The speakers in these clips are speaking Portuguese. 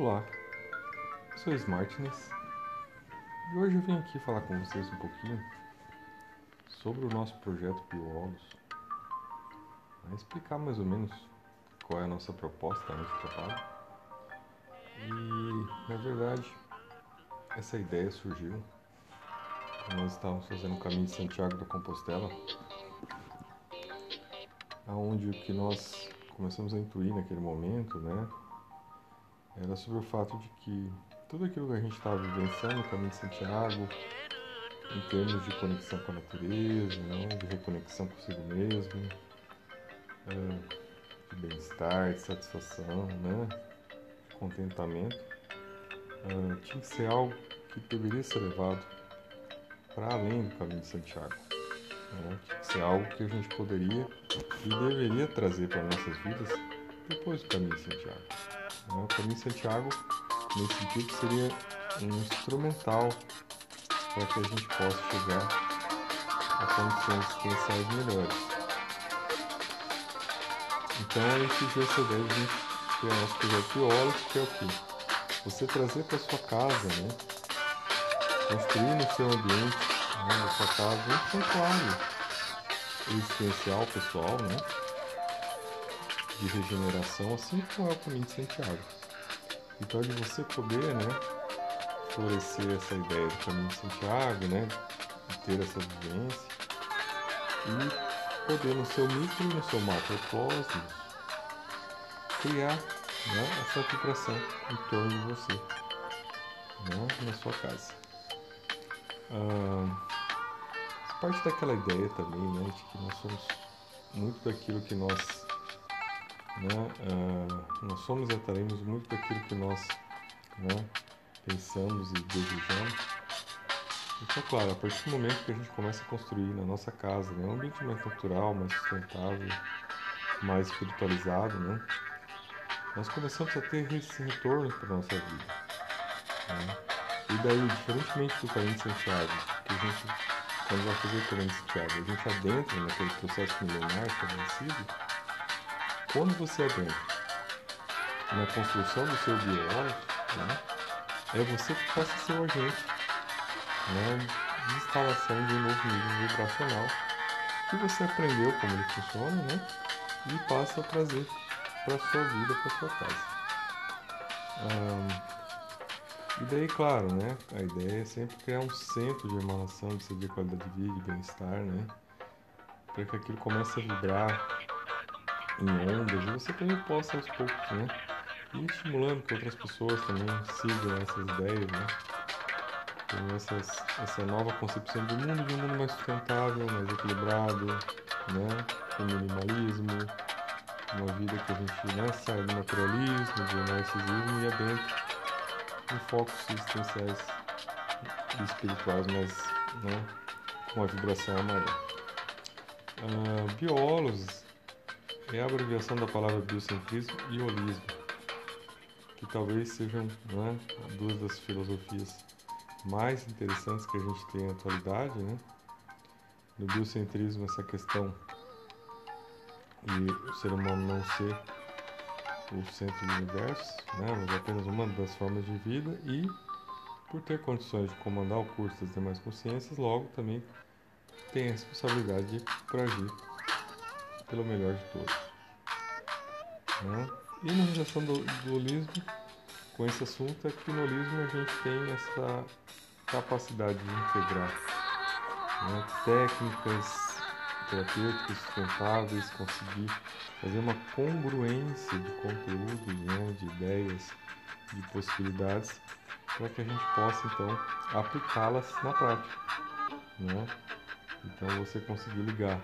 Olá, sou Smartness. E hoje eu vim aqui falar com vocês um pouquinho sobre o nosso projeto Biolos, explicar mais ou menos qual é a nossa proposta nesse trabalho. E na verdade, essa ideia surgiu quando nós estávamos fazendo o caminho de Santiago da Compostela, aonde o que nós começamos a intuir naquele momento, né, era sobre o fato de que tudo aquilo que a gente estava vivenciando no caminho de Santiago, em termos de conexão com a natureza, né, de reconexão consigo mesmo, é, de bem-estar, de satisfação, né, de contentamento, é, tinha que ser algo que deveria ser levado para além do caminho de Santiago. Né? Tinha que ser algo que a gente poderia e deveria trazer para nossas vidas depois do caminho de Santiago. Né? O caminho de Santiago, nesse sentido, seria um instrumental para que a gente possa chegar a condições existenciais melhores. Então, a essa ideia de a gente criar nosso projeto biólogo, que é o quê? Você trazer para sua casa, né? Construir no seu ambiente, né? na sua casa, um santuário existencial, pessoal, né? De regeneração, assim como é o caminho de Santiago. Então, de você poder, né, florescer essa ideia do caminho de Santiago, né, de ter essa vivência e poder no seu micro no seu macrocosmos criar né, essa vibração em torno de você, né, na sua casa. Ah, parte daquela ideia também, né, de que nós somos muito daquilo que nós né? Uh, nós somos e estaremos muito daquilo que nós né, pensamos e desejamos. Então, claro, a partir do momento que a gente começa a construir na nossa casa né, um ambiente mais natural, mais sustentável, mais espiritualizado, né, nós começamos a ter esse retorno para a nossa vida. Né? E daí, diferentemente do caminho de Santiago, que a gente, quando vai fazer o caminho de Santiago, a gente adentra naquele processo milenar estabelecido, quando você adentra na construção do seu biólogo, né, é você que passa a ser o agente né, de instalação de um novo nível vibracional que você aprendeu como ele funciona né, e passa a trazer para sua vida, para sua casa. e daí, claro, né, a ideia é sempre criar um centro de emanação de qualidade de vida, de bem-estar, né, para que aquilo comece a vibrar em ondas você também possa aos poucos, né? E estimulando que outras pessoas também sigam essas ideias, né? Tem essas, essa nova concepção de mundo, de um mundo mais sustentável, mais equilibrado, né? Com minimalismo, uma vida que a gente né, sai do naturalismo, do narcisismo e adentra em focos existenciais e espirituais, mas né, com a vibração amarela. Uh, biólogos é a abreviação da palavra biocentrismo e holismo, que talvez sejam né, duas das filosofias mais interessantes que a gente tem na atualidade. Né? No biocentrismo, essa questão de o ser humano não ser o centro do universo, né, mas apenas uma das formas de vida e por ter condições de comandar o curso das demais consciências, logo também tem a responsabilidade para agir pelo melhor de todos. Né? E na relação do dualismo com esse assunto é que no holismo a gente tem essa capacidade de integrar né? técnicas terapêuticas sustentáveis, conseguir fazer uma congruência de conteúdos, né? de ideias, de possibilidades, para que a gente possa então aplicá-las na prática. Né? Então você conseguir ligar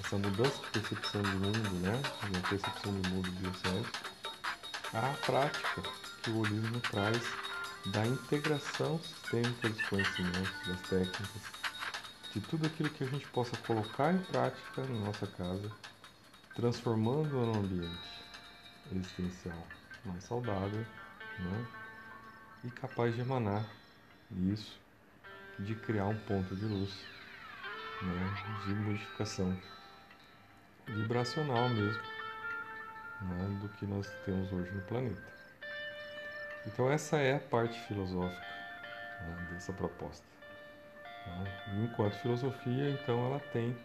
essa mudança de percepção do mundo, né, a percepção do mundo biocéntrico, a prática que o holismo traz da integração sistêmica dos conhecimentos, das técnicas, de tudo aquilo que a gente possa colocar em prática na nossa casa, transformando num ambiente existencial mais saudável né, e capaz de emanar isso, de criar um ponto de luz né, de modificação vibracional mesmo né, do que nós temos hoje no planeta. Então essa é a parte filosófica né, dessa proposta. Né? Enquanto filosofia, então ela tem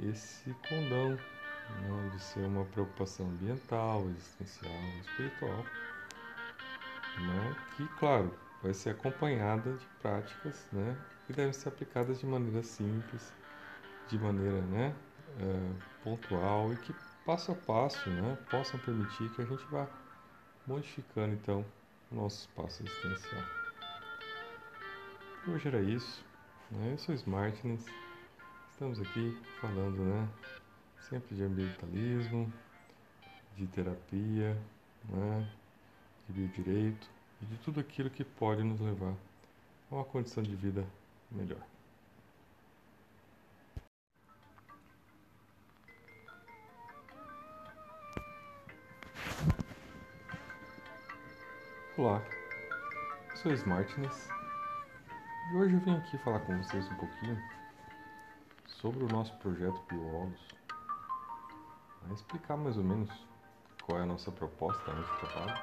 esse condão né, de ser uma preocupação ambiental, existencial, espiritual, né, que, claro, vai ser acompanhada de práticas né, que devem ser aplicadas de maneira simples, de maneira né, é, pontual e que passo a passo né, possam permitir que a gente vá modificando então o nosso espaço existencial. Hoje era isso. Né? Eu sou Smartness. Estamos aqui falando né, sempre de ambientalismo, de terapia, né, de biodireito e de tudo aquilo que pode nos levar a uma condição de vida melhor. Olá, sou Smartness e hoje eu vim aqui falar com vocês um pouquinho sobre o nosso projeto Biolos, explicar mais ou menos qual é a nossa proposta nesse trabalho.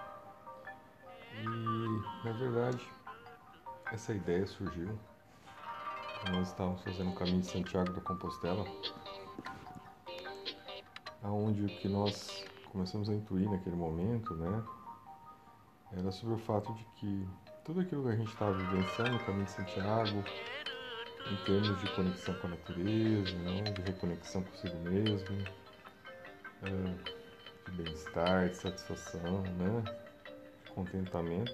E, na verdade, essa ideia surgiu nós estávamos fazendo o caminho de Santiago da Compostela, aonde o que nós começamos a intuir naquele momento, né, era sobre o fato de que tudo aquilo que a gente estava vivenciando no caminho de Santiago, em termos de conexão com a natureza, né, de reconexão consigo mesmo, é, de bem-estar, de satisfação, né, contentamento,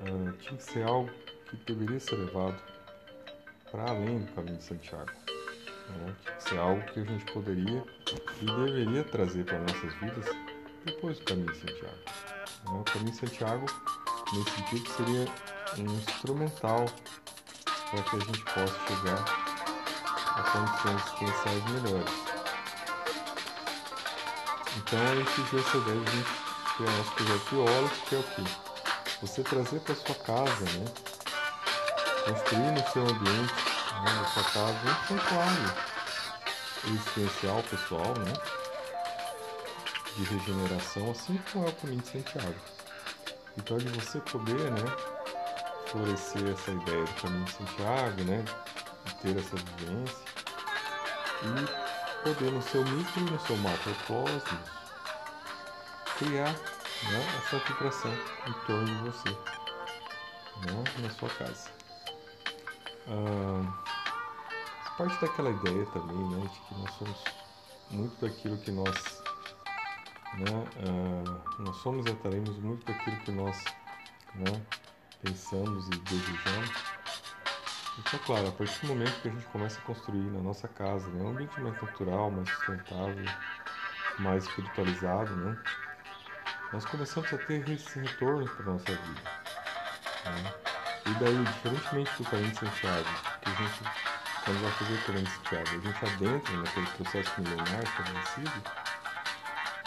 é, tinha que ser algo que deveria ser levado para além do caminho de Santiago. Né? Tinha que ser algo que a gente poderia e deveria trazer para nossas vidas depois do caminho de Santiago. Né? O caminho de Santiago, nesse sentido, seria um instrumental para que a gente possa chegar a condições existenciais melhores. Então gente vê essa ideia de gente nosso projeto biólogo, que é o quê? Você trazer para sua casa, né? Construir no seu ambiente, né, na sua casa, um santuário existencial pessoal, né? De regeneração, assim como é o caminho de Santiago. Então, de você poder, né, florescer essa ideia do caminho de Santiago, né, ter essa vivência e poder no seu micro no seu macrocosmos criar né, essa vibração em torno de você, né, na sua casa. Ah, parte daquela ideia também, né, de que nós somos muito daquilo que nós né? Uh, nós somos e atraímos muito daquilo que nós né, pensamos e desejamos. Então, claro, a partir do momento que a gente começa a construir na nossa casa né, um ambiente mais natural, mais sustentável, mais espiritualizado, né, nós começamos a ter esse retorno para a nossa vida. Né? E daí, diferentemente do caminho Santiago, que a gente, quando vai fazer o caminho Santiago, a gente adentra naquele processo milenar estabelecido,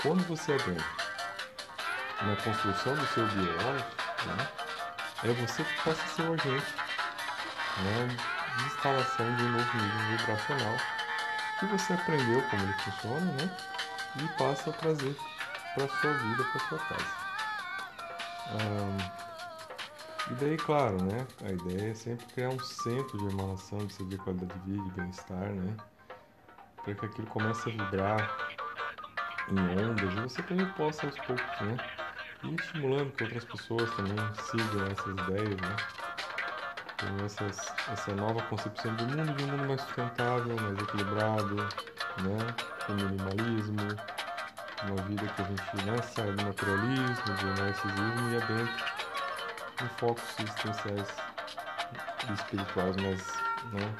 quando você adentra na construção do seu biológico, né, é você que passa a ser o agente né, de instalação de um novo nível vibracional que você aprendeu como ele funciona né, e passa a trazer para sua vida, para a sua casa. e daí, claro, né, a ideia é sempre criar um centro de emanação de qualidade de vida, de bem-estar, né, para que aquilo comece a vibrar em ondas e você também possa aos poucos, né? E estimulando que outras pessoas também sigam essas ideias, né? Com essas, essa nova concepção do mundo, de um mundo mais sustentável, mais equilibrado, né? Com minimalismo, uma vida que a gente né, sai do naturalismo, do narcisismo e adentra em focos existenciais e espirituais, mas né,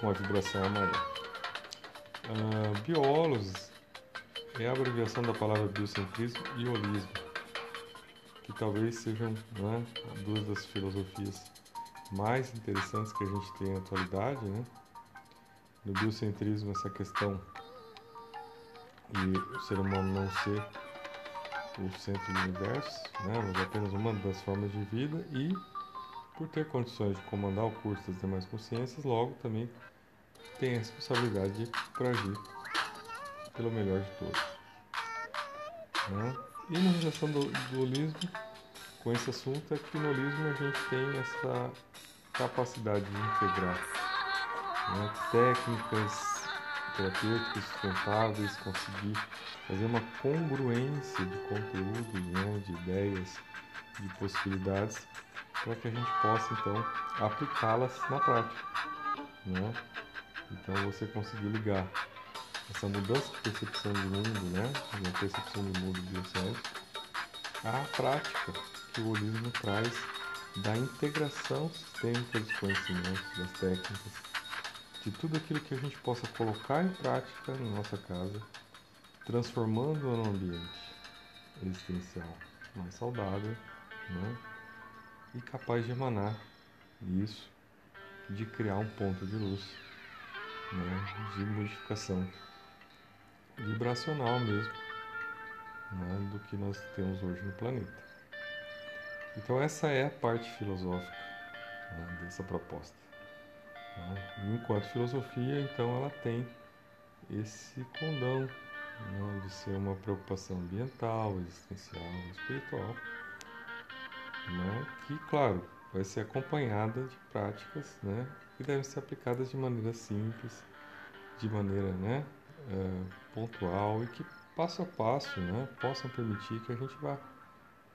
com a vibração amarela. Uh, biólogos é a abreviação da palavra biocentrismo e holismo, que talvez sejam né, duas das filosofias mais interessantes que a gente tem na atualidade. Né? No biocentrismo, essa questão de o ser humano não ser o centro do universo, né, mas apenas uma das formas de vida e por ter condições de comandar o curso das demais consciências, logo também tem a responsabilidade para agir pelo melhor de todos. Né? E na relação do dualismo, com esse assunto é que no holismo a gente tem essa capacidade de integrar né, técnicas terapêuticas sustentáveis, conseguir fazer uma congruência de conteúdo, né, de ideias, de possibilidades, para que a gente possa então aplicá-las na prática. Né? Então você conseguir ligar essa mudança de percepção do mundo, né, a percepção do mundo biocéntrico, à prática que o holismo traz da integração sistêmica dos conhecimentos, das técnicas, de tudo aquilo que a gente possa colocar em prática na nossa casa, transformando num ambiente existencial mais saudável né? e capaz de emanar isso, de criar um ponto de luz, né? de modificação vibracional mesmo né? do que nós temos hoje no planeta. Então, essa é a parte filosófica né? dessa proposta. Né? Enquanto filosofia, então, ela tem esse condão né? de ser uma preocupação ambiental, existencial, espiritual, né? que, claro, vai ser acompanhada de práticas né? que devem ser aplicadas de maneira simples, de maneira né? Uh, pontual e que passo a passo né? possam permitir que a gente vá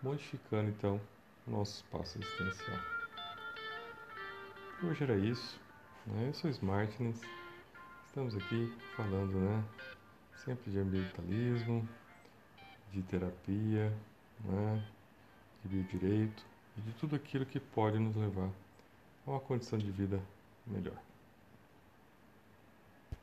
modificando então o nosso espaço existencial. Hoje era isso. Né? Eu sou Smartness. Estamos aqui falando né? sempre de ambientalismo, de terapia, né? de biodireito e de tudo aquilo que pode nos levar a uma condição de vida melhor.